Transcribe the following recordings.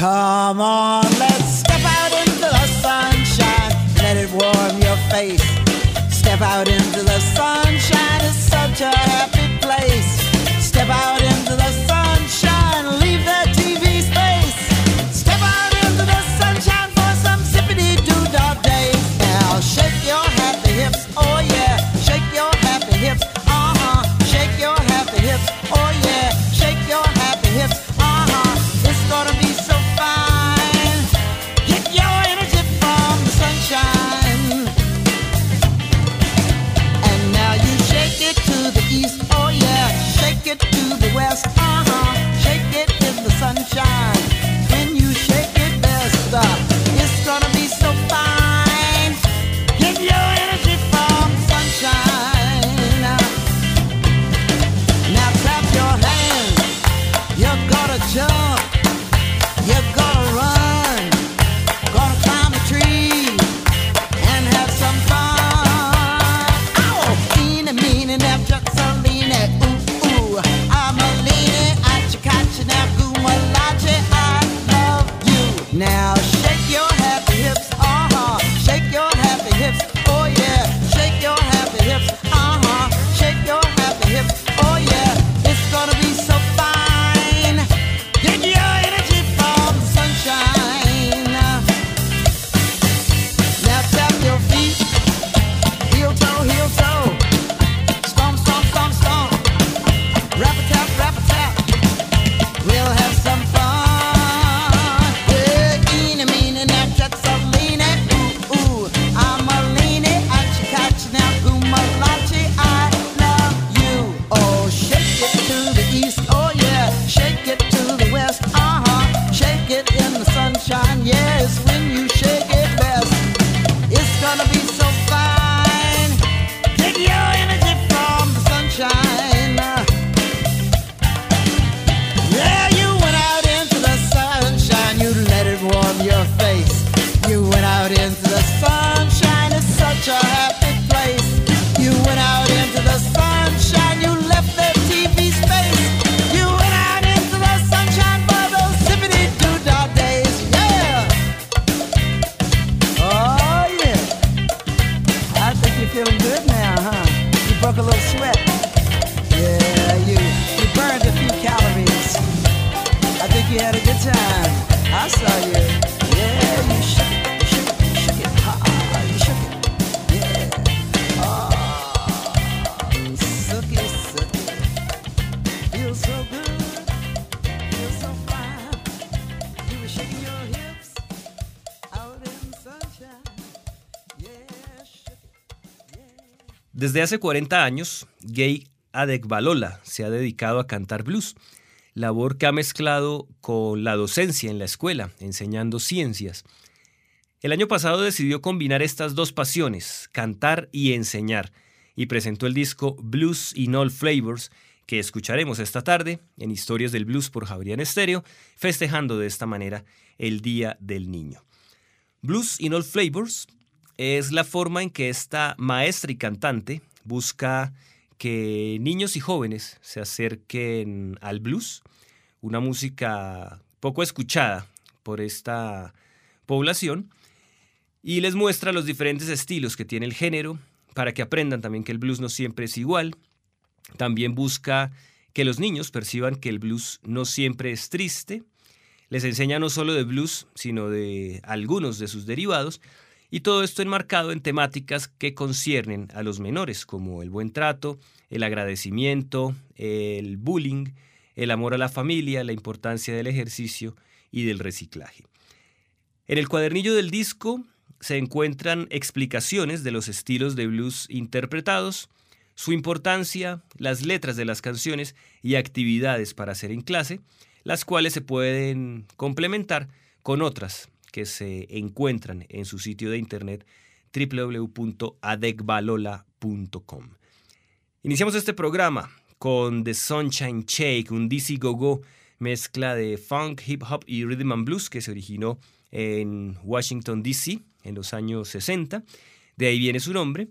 Come on, Desde hace 40 años, Gay Adegbalola se ha dedicado a cantar blues, labor que ha mezclado con la docencia en la escuela, enseñando ciencias. El año pasado decidió combinar estas dos pasiones, cantar y enseñar, y presentó el disco Blues in All Flavors, que escucharemos esta tarde en Historias del Blues por Javier Estéreo, festejando de esta manera el Día del Niño. Blues in All Flavors es la forma en que esta maestra y cantante busca que niños y jóvenes se acerquen al blues, una música poco escuchada por esta población, y les muestra los diferentes estilos que tiene el género para que aprendan también que el blues no siempre es igual. También busca que los niños perciban que el blues no siempre es triste. Les enseña no solo de blues, sino de algunos de sus derivados, y todo esto enmarcado en temáticas que conciernen a los menores, como el buen trato, el agradecimiento, el bullying, el amor a la familia, la importancia del ejercicio y del reciclaje. En el cuadernillo del disco se encuentran explicaciones de los estilos de blues interpretados, su importancia, las letras de las canciones y actividades para hacer en clase, las cuales se pueden complementar con otras que se encuentran en su sitio de internet www.adegbalola.com. Iniciamos este programa con The Sunshine Shake, un DC Go-Go mezcla de funk, hip hop y rhythm and blues que se originó en Washington, D.C. en los años 60. De ahí viene su nombre.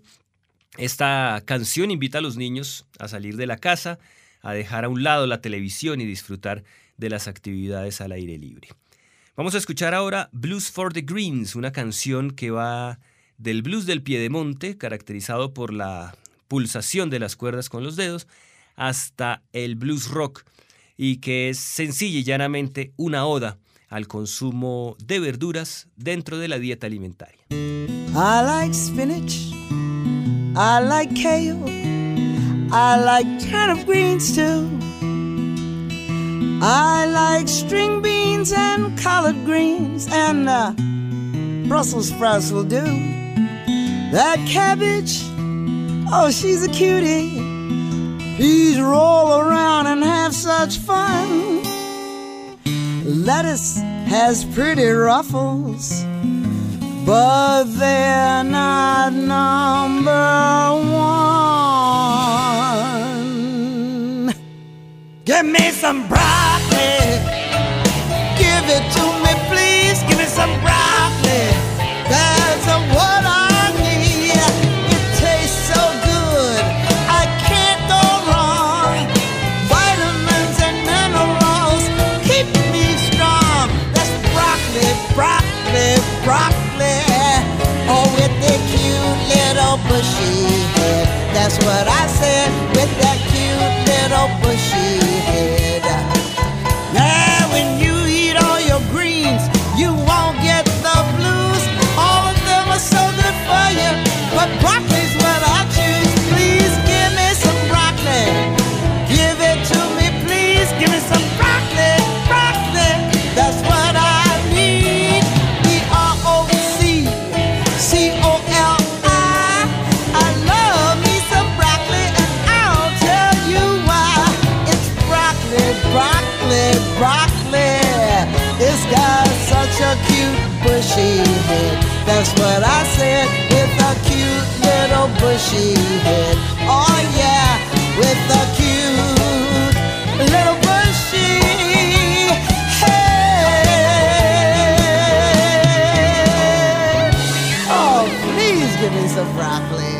Esta canción invita a los niños a salir de la casa, a dejar a un lado la televisión y disfrutar de las actividades al aire libre. Vamos a escuchar ahora Blues for the Greens, una canción que va del blues del piedemonte, caracterizado por la pulsación de las cuerdas con los dedos, hasta el blues rock, y que es sencilla y llanamente una oda al consumo de verduras dentro de la dieta alimentaria. I like spinach. I like kale. I like turnip greens too. I like string beans and collard greens, and uh, Brussels sprouts will do. That cabbage, oh, she's a cutie. Peas roll around and have such fun. Lettuce has pretty ruffles, but they're not number one. Give me some broccoli. That's what I said. With a cute little bushy head. Oh yeah, with a cute little bushy head. Oh, please give me some broccoli.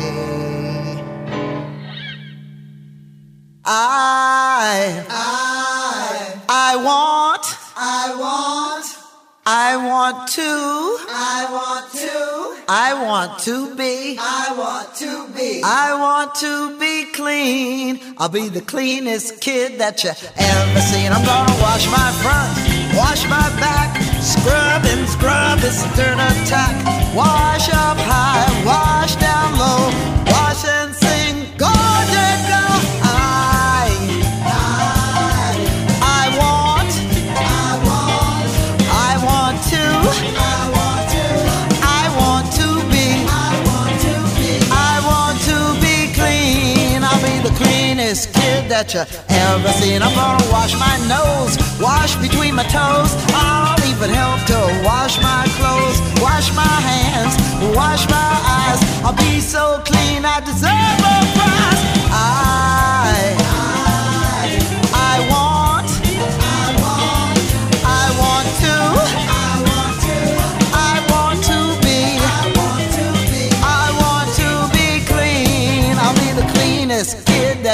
I, I, I want, I want, I want to, I want to, I want to be, I want to be, I want to be clean. I'll be the cleanest kid that you ever seen. I'm gonna wash my front, wash my back, scrub and scrub this dirt attack. Wash up high, wash down that you ever seen. I'm gonna wash my nose, wash between my toes. I'll even help to wash my clothes, wash my hands, wash my eyes. I'll be so clean, I deserve a prize.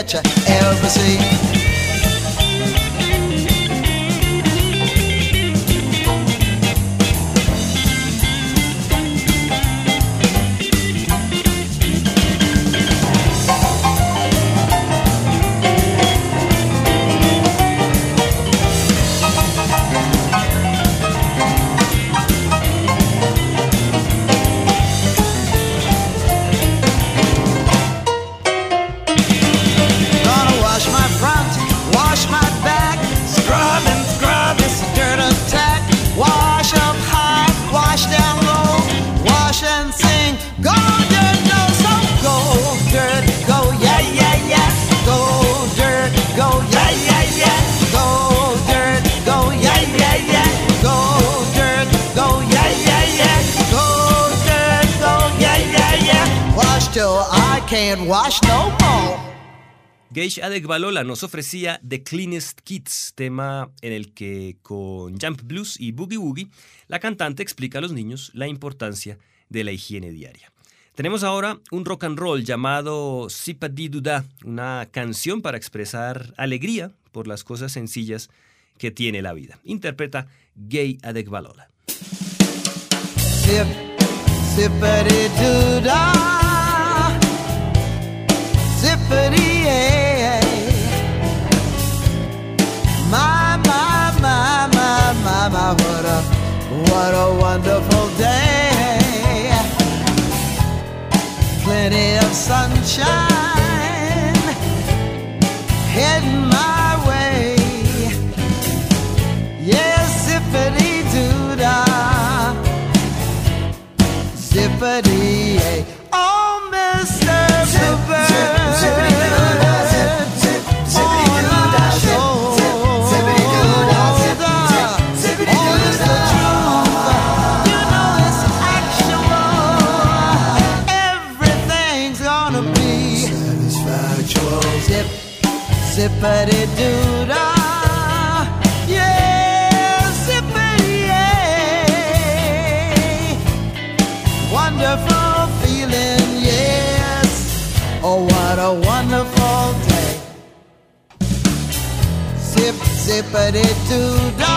Kid that you Gage Adekbalola nos ofrecía The Cleanest Kids, tema en el que con Jump Blues y Boogie Woogie, la cantante explica a los niños la importancia de la higiene diaria. Tenemos ahora un rock and roll llamado Sipadi Duda, una canción para expresar alegría por las cosas sencillas que tiene la vida. Interpreta Gay Adekbalola. What a wonderful day. Plenty of sunshine. zippity doo dah, yeah. Wonderful feeling, yes. Oh, what a wonderful day. Zip, zippity doo dah.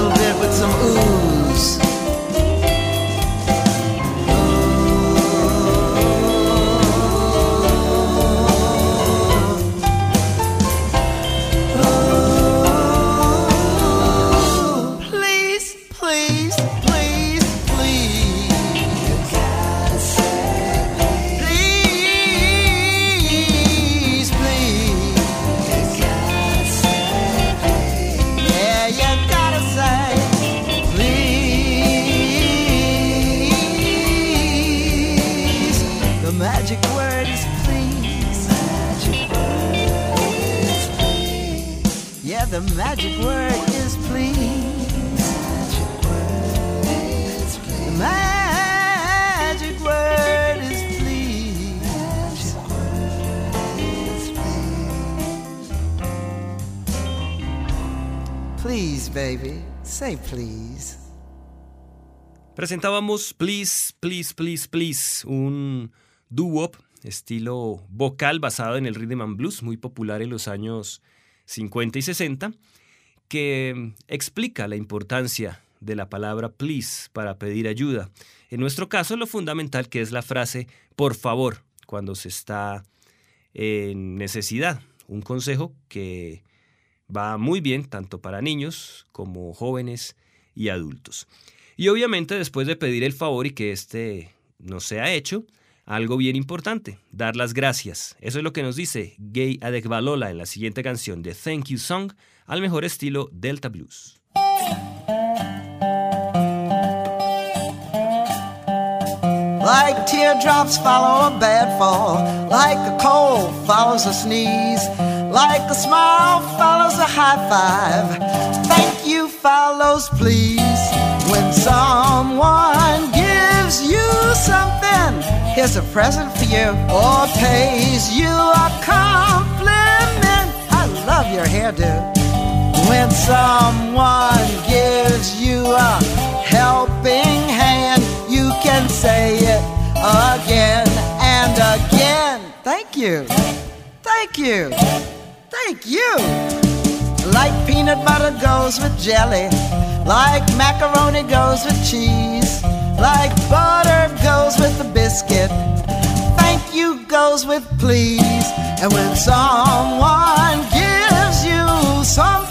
Little bit with some ooze. Magic word is please. The magic word is please. Please, baby, say please. Presentábamos Please, Please, Please, Please, un doo-wop estilo vocal basado en el rhythm and blues, muy popular en los años 50 y 60, que explica la importancia de la palabra please para pedir ayuda. En nuestro caso, lo fundamental que es la frase por favor cuando se está en necesidad. Un consejo que va muy bien tanto para niños como jóvenes y adultos. Y obviamente después de pedir el favor y que este no sea hecho, algo bien importante, dar las gracias. Eso es lo que nos dice Gay Adekbalola en la siguiente canción de Thank You Song al mejor estilo Delta Blues. Like teardrops follow a bad fall, like a cold follows a sneeze, like a smile follows a high five. Thank you follows please. When someone gives you something, here's a present for you, or pays you a compliment. I love your hairdo. When someone gives you a helping hand, you can say it again and again. Thank you. Thank you. Thank you. Like peanut butter goes with jelly, like macaroni goes with cheese, like butter goes with the biscuit. Thank you goes with please. And when someone gives you something,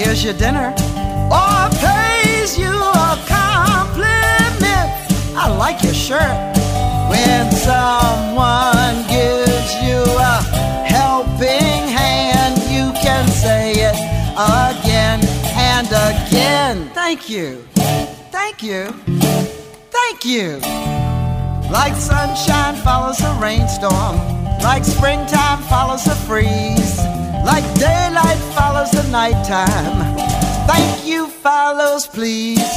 here's your dinner, oh, or pays you a compliment. I like your shirt. When someone gives you a helping hand, you can say it again and again. Thank you. Thank you. Thank you. Like sunshine follows a rainstorm, like springtime follows a freeze, like daylight follows the nighttime. Thank you follows please.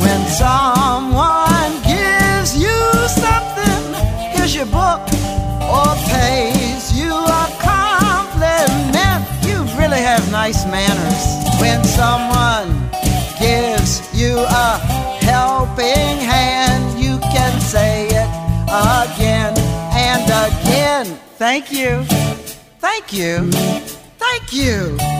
When someone gives you something, here's your book, or pays you a compliment. You really have nice manners. When someone gives you a helping hand, you can say it again and again. Thank you. Thank you. Thank you.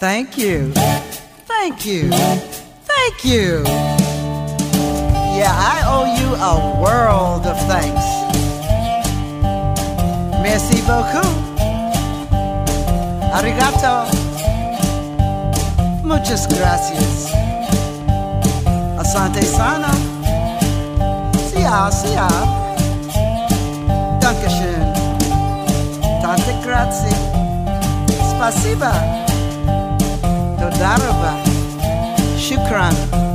Thank you. Thank you. Thank you. Yeah, I owe you a world of thanks. Merci beaucoup. Arigato. Muchas gracias. Asante sana. Sia, sia. Dankeschön. Tante grazie. Spasiba. Dodarova. Shukran. Thank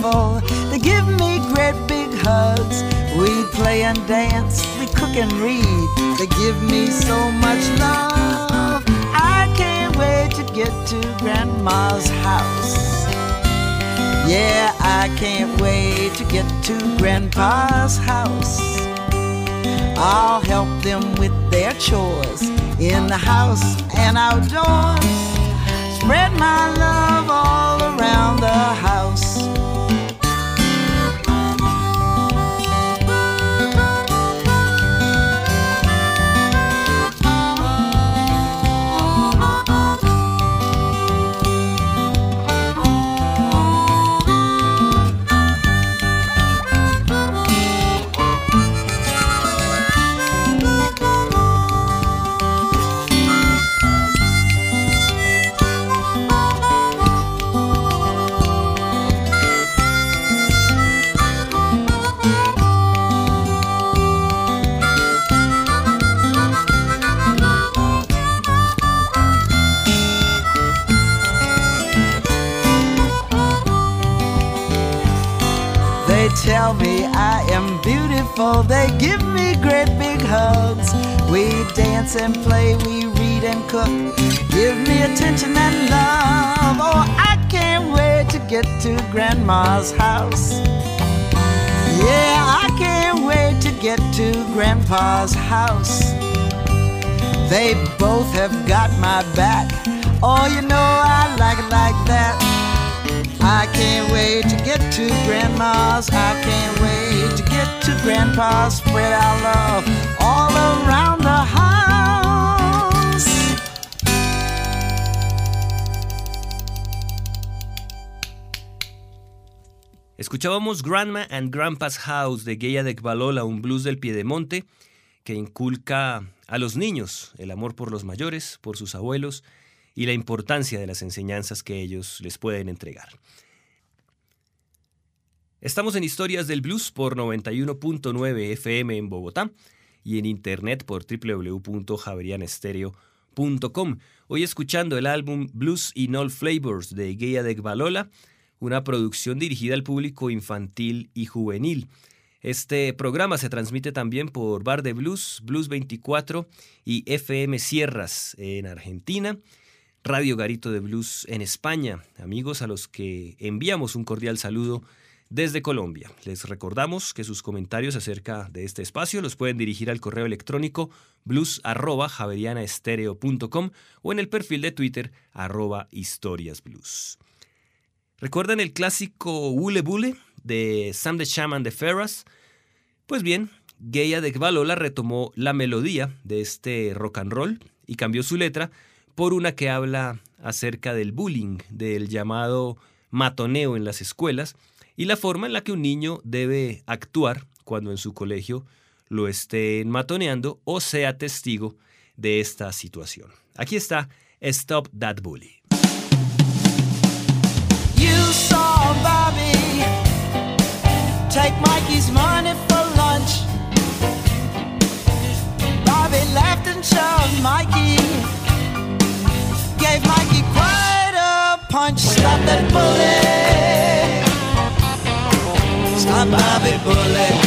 They give me great big hugs. We play and dance, we cook and read. They give me so much love. I can't wait to get to grandma's house. Yeah, I can't wait to get to Grandpa's house. I'll help them with their chores in the house and outdoors. Spread my love all around the house. Beautiful. They give me great big hugs. We dance and play, we read and cook. Give me attention and love. Oh, I can't wait to get to Grandma's house. Yeah, I can't wait to get to Grandpa's house. They both have got my back. Oh, you know I like it like that. I can't wait to get to Grandma's. I can't wait to our love all around the house. Escuchábamos Grandma and Grandpa's House de Geya de Balola, un blues del Piedemonte que inculca a los niños el amor por los mayores, por sus abuelos y la importancia de las enseñanzas que ellos les pueden entregar. Estamos en Historias del Blues por 91.9 FM en Bogotá y en internet por www.javerianestereo.com. Hoy escuchando el álbum Blues in All Flavors de Geya de Balola, una producción dirigida al público infantil y juvenil. Este programa se transmite también por Bar de Blues, Blues 24 y FM Sierras en Argentina, Radio Garito de Blues en España. Amigos a los que enviamos un cordial saludo desde Colombia. Les recordamos que sus comentarios acerca de este espacio los pueden dirigir al correo electrónico blues@javerianaestereo.com o en el perfil de Twitter arroba historiasblues. ¿Recuerdan el clásico Bule Bule de Sam the Shaman de Ferras? Pues bien, Geya de Balola retomó la melodía de este rock and roll y cambió su letra por una que habla acerca del bullying, del llamado matoneo en las escuelas y la forma en la que un niño debe actuar cuando en su colegio lo estén matoneando o sea testigo de esta situación. Aquí está Stop That Bully. You saw Bobby take Mikey's money for lunch. Bobby laughed and shoved Mikey. Gave Mikey quite a punch. Stop that bully. Από αυτήν την εποχή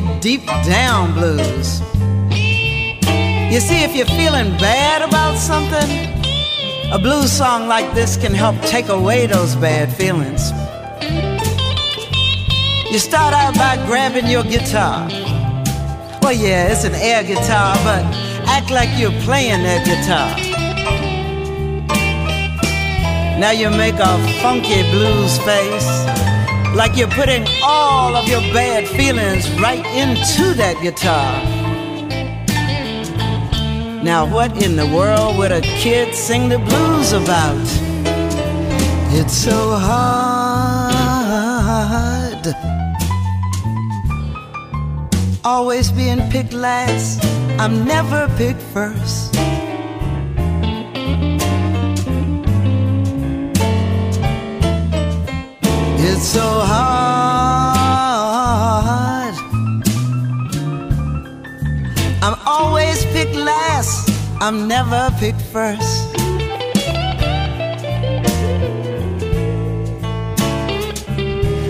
funky, deep down blues. You see, if you're feeling bad about something, a blues song like this can help take away those bad feelings. You start out by grabbing your guitar. Well, yeah, it's an air guitar, but act like you're playing that guitar. Now you make a funky blues face like you're putting all of your bad feelings right into that guitar. Now, what in the world would a kid sing the blues about? It's so hard. Always being picked last, I'm never picked first. I'm never picked first.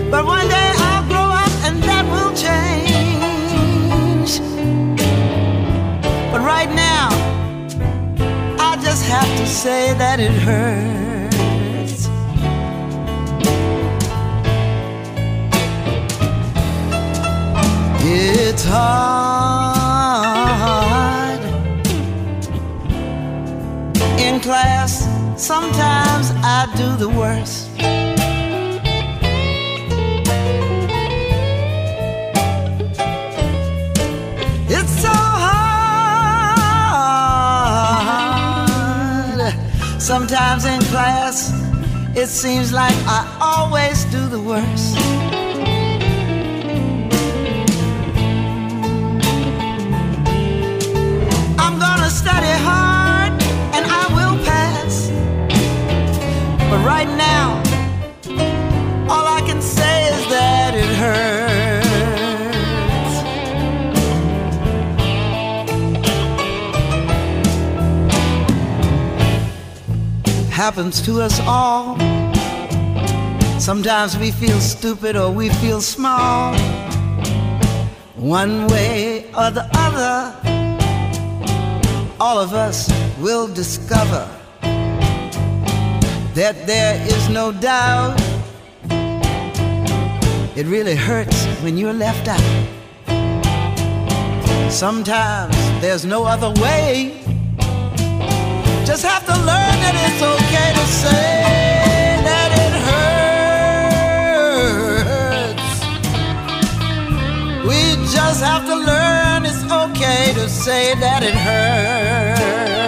But one day I'll grow up and that will change. But right now, I just have to say that it hurts. It's hard class. Sometimes I do the worst. It's so hard. Sometimes in class, it seems like I always do the worst. I'm gonna study hard Happens to us all. Sometimes we feel stupid or we feel small. One way or the other all of us will discover that there is no doubt. It really hurts when you're left out. Sometimes there's no other way. Just have to learn that it's okay to say that it hurts. We just have to learn it's okay to say that it hurts.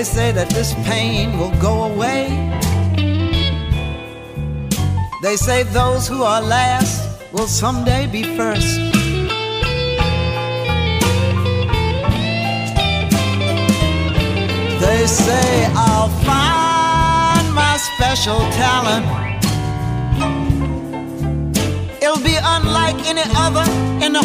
They say that this pain will go away. They say those who are last will someday be first. They say I'll find my special talent. It'll be unlike any other in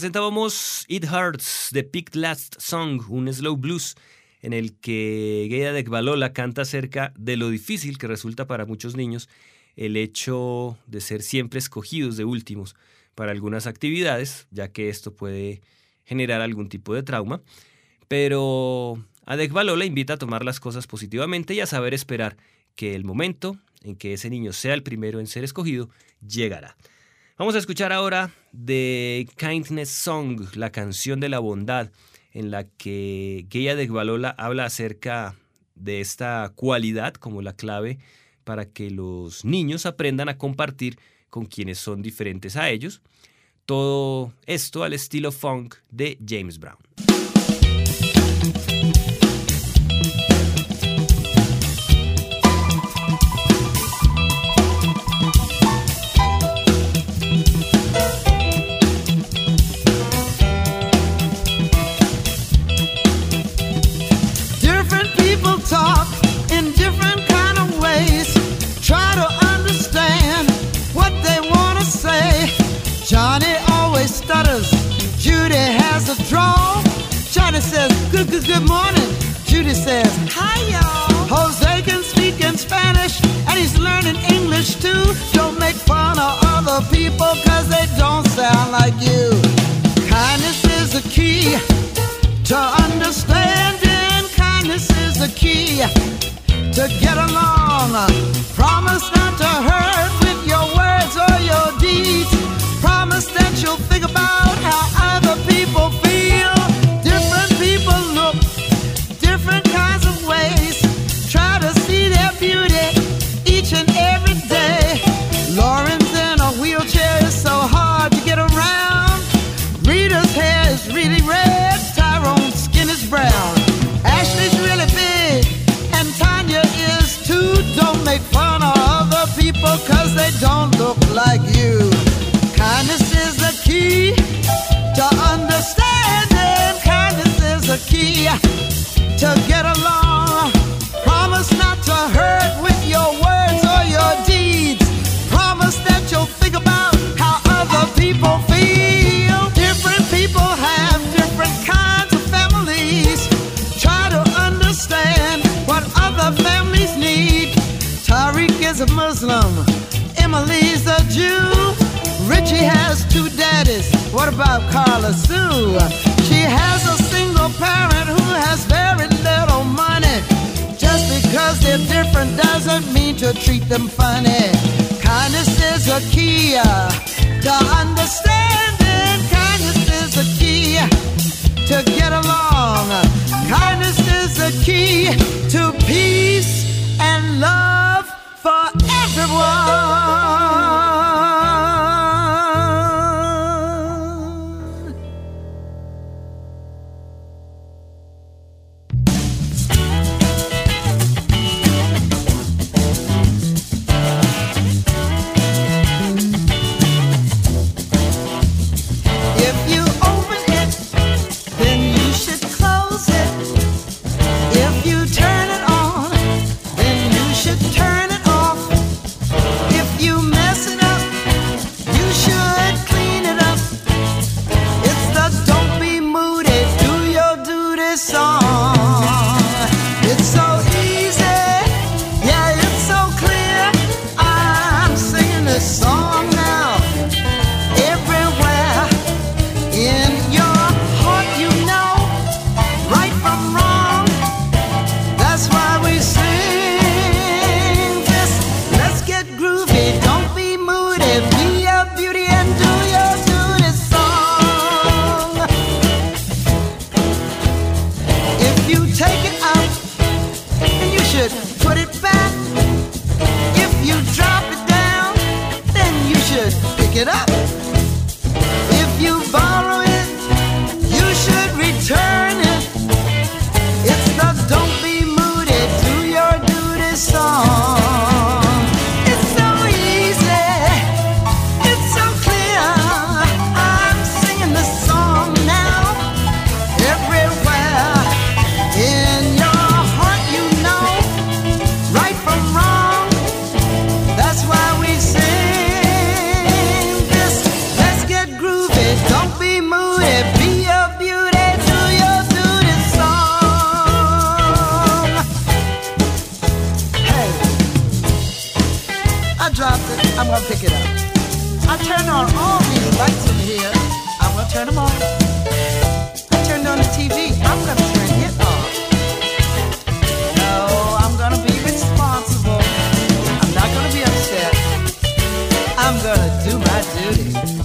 Presentábamos It Hurts, The Picked Last Song, un slow blues en el que Geya Dekbalola canta acerca de lo difícil que resulta para muchos niños el hecho de ser siempre escogidos de últimos para algunas actividades, ya que esto puede generar algún tipo de trauma. Pero Adekbalola invita a tomar las cosas positivamente y a saber esperar que el momento en que ese niño sea el primero en ser escogido llegará. Vamos a escuchar ahora The Kindness Song, la canción de la bondad, en la que Geya Dekbalola habla acerca de esta cualidad como la clave para que los niños aprendan a compartir con quienes son diferentes a ellos. Todo esto al estilo funk de James Brown. Judy says, hi, y'all. Jose can speak in Spanish, and he's learning English too. Don't make fun of other people, cause they don't sound like you. Kindness is the key to understanding. Kindness is the key to get along. Promise not to hurt with your words or your deeds. Promise that you'll think about how other people feel. Don't look like you. Kindness is the key to understanding. Kindness is the key to get along. Promise not to hurt with your words or your deeds. Promise that you'll think about how other people feel. Different people have different kinds of families. Try to understand what other families need. Tariq is a Muslim, about Carla Sue? She has a single parent who has very little money. Just because they're different doesn't mean to treat them funny. Kindness is a key uh, to understanding. Kindness is a key to get along. Kindness is the key to peace and love for everyone. I dropped it, I'm gonna pick it up. I turned on all these lights in here, I'm gonna turn them on. I turned on the TV, I'm gonna turn it off. No, I'm gonna be responsible. I'm not gonna be upset. I'm gonna do my duty.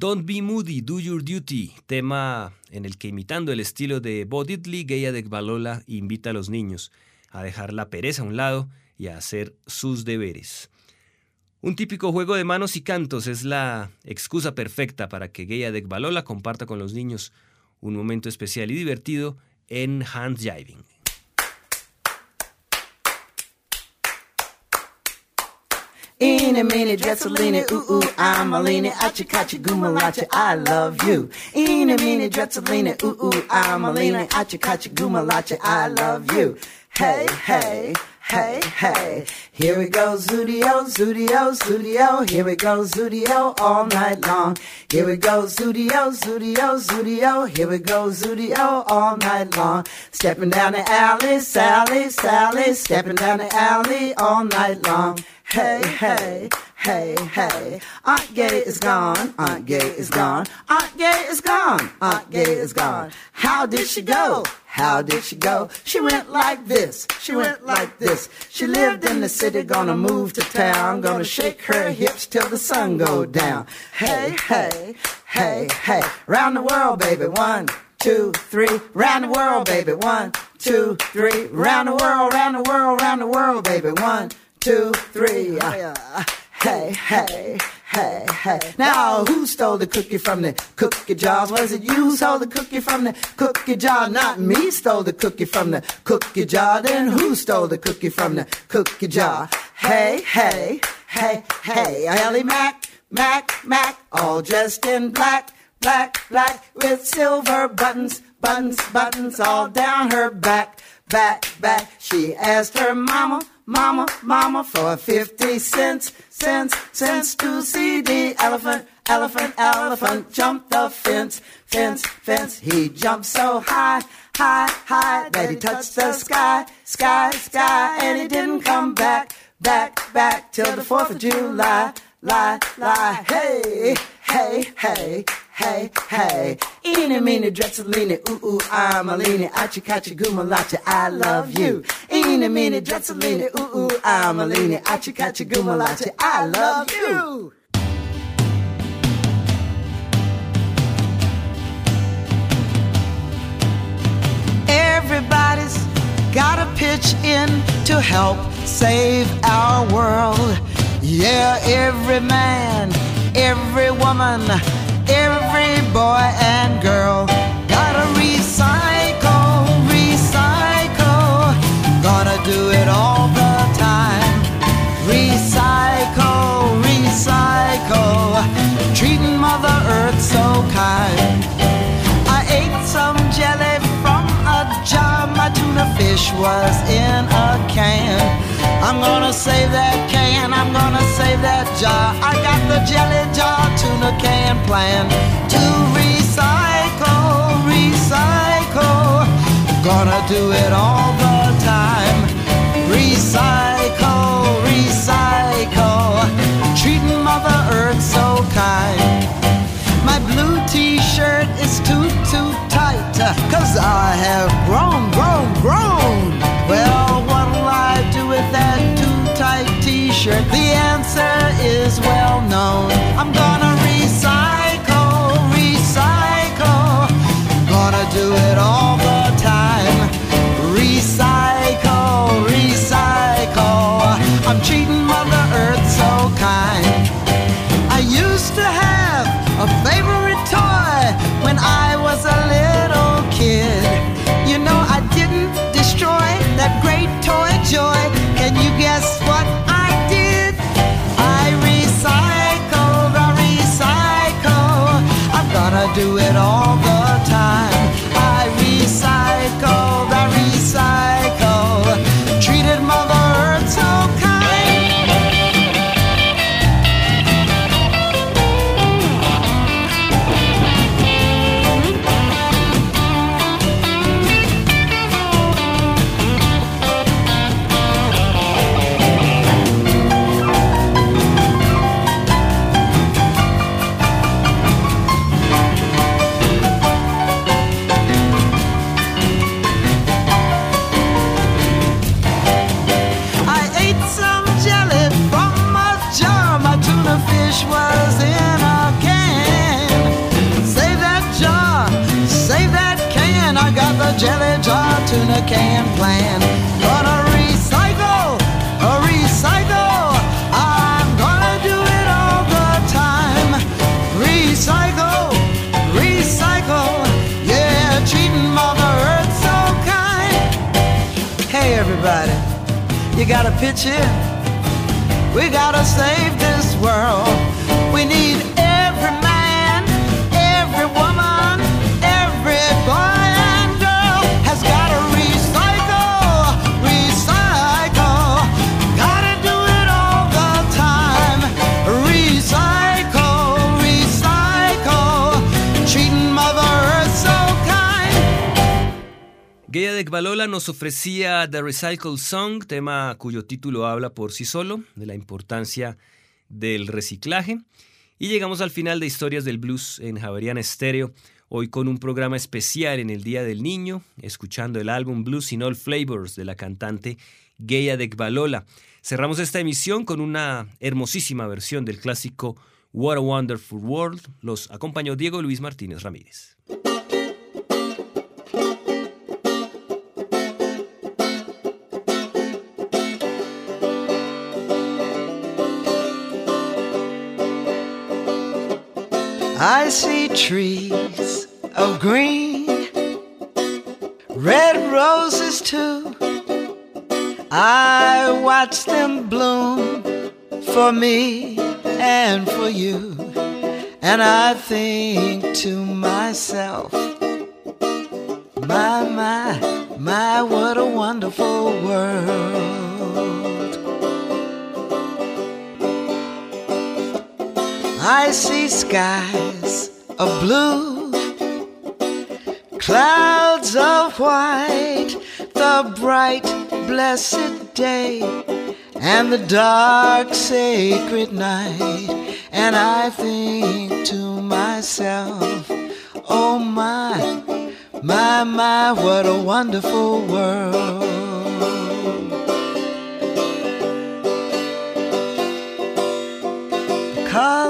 Don't Be Moody, Do Your Duty, tema en el que imitando el estilo de Bo Diddley, Gay Adekbalola invita a los niños a dejar la pereza a un lado y a hacer sus deberes. Un típico juego de manos y cantos es la excusa perfecta para que Gay Adekbalola comparta con los niños un momento especial y divertido en hand jiving. Eeny, meeny, dretzelini, ooh, ooh, I'm a leaning, achi, kachi, gumalachi, I love you. Eeny, meeny, dretzelini, ooh, ooh, I'm a leaning, achi, kachi, gumalachi, I love you. Hey, hey. Hey, hey, here we go, Zudio, Zudio, Zudio, here we go, Zudio, all night long. Here we go, Zudio, Zudio, Zudio, here we go, Zudio, all night long. Stepping down the alley, Sally, Sally, stepping down the alley all night long. Hey, hey, hey, hey. Aunt Gay is gone. Aunt Gay is gone. Aunt Gay is gone. Aunt Gay is gone. How did she go? How did she go? She went like this. She went like this. She lived in the city, gonna move to town, gonna shake her hips till the sun go down. Hey, hey, hey, hey. Round the world, baby. One, two, three. Round the world, baby. One, two, three. Round the world, round the world, round the world, baby. One, two, three. Uh, hey, hey, hey, hey. Now, who stole the cookie from the cookie jar? Was it you who stole the cookie from the cookie jar? Not me stole the cookie from the cookie jar. Then who stole the cookie from the cookie jar? Hey, hey, hey, hey. Ellie Mac, Mac, Mac, all dressed in black, black, black, with silver buttons, buttons, buttons all down her back, back, back. She asked her mama, mama, mama for 50 cents, cents, cents to see the elephant, elephant, elephant jump the fence, fence, fence. He jumped so high, high, high that he touched the sky, sky, sky, and he didn't come back, back, back till the 4th of July. Lie, lie, hey, hey, hey, hey, hey. Eeny, meeny, dretzelini, ooh, ooh, I'm a leany, achi, kachi, gumalachi, I love you. Eeny, meeny, dretzelini, ooh, ooh, I'm a leany, achi, kachi, gumalachi, I love you. Everybody's gotta pitch in to help save our world. Yeah, every man, every woman, every boy and girl gotta recycle, recycle. Gonna do it all the time. Recycle, recycle. Treating Mother Earth so kind. I ate some jelly from a jar. My tuna fish was in a can. I'm gonna save that can. I'm gonna save that jar. I got the jelly jar tuna can plan to recycle, recycle. Gonna do it all the time. Recycle, recycle. Treating Mother Earth so kind. My blue t-shirt is too, too tight Cause I have grown, grown, grown Well, t-shirt? The answer is well known. I'm gonna recycle, recycle. Gonna do it all the time. Recycle, recycle. I'm treating Mother Earth so kind. I used to have a Balola nos ofrecía The Recycle Song, tema cuyo título habla por sí solo de la importancia del reciclaje. Y llegamos al final de Historias del Blues en Javeriana Estéreo, hoy con un programa especial en el Día del Niño, escuchando el álbum Blues in All Flavors de la cantante Gaya de Balola. Cerramos esta emisión con una hermosísima versión del clásico What a Wonderful World. Los acompañó Diego Luis Martínez Ramírez. I see trees of green, red roses too. I watch them bloom for me and for you. And I think to myself, my, my, my, what a wonderful world. I see skies of blue, clouds of white, the bright, blessed day, and the dark, sacred night. And I think to myself, oh my, my, my, what a wonderful world. colors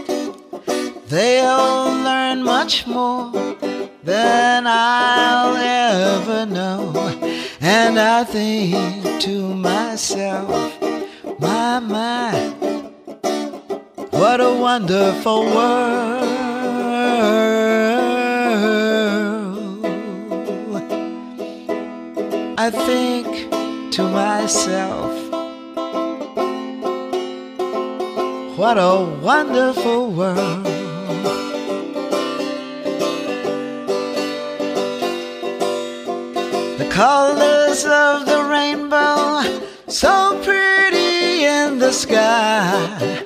They'll learn much more than I'll ever know. And I think to myself, my, my, what a wonderful world. I think to myself, what a wonderful world. Colors of the rainbow, so pretty in the sky,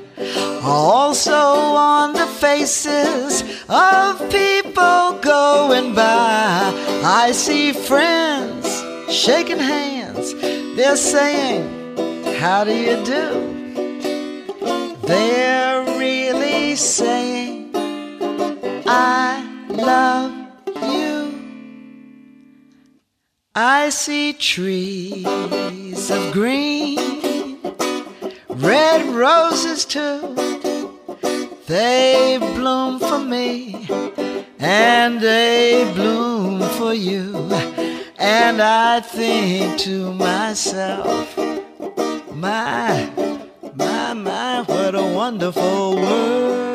also on the faces of people going by. I see friends shaking hands, they're saying, How do you do? They're really saying, I love I see trees of green, red roses too. They bloom for me, and they bloom for you. And I think to myself, my, my, my, what a wonderful world.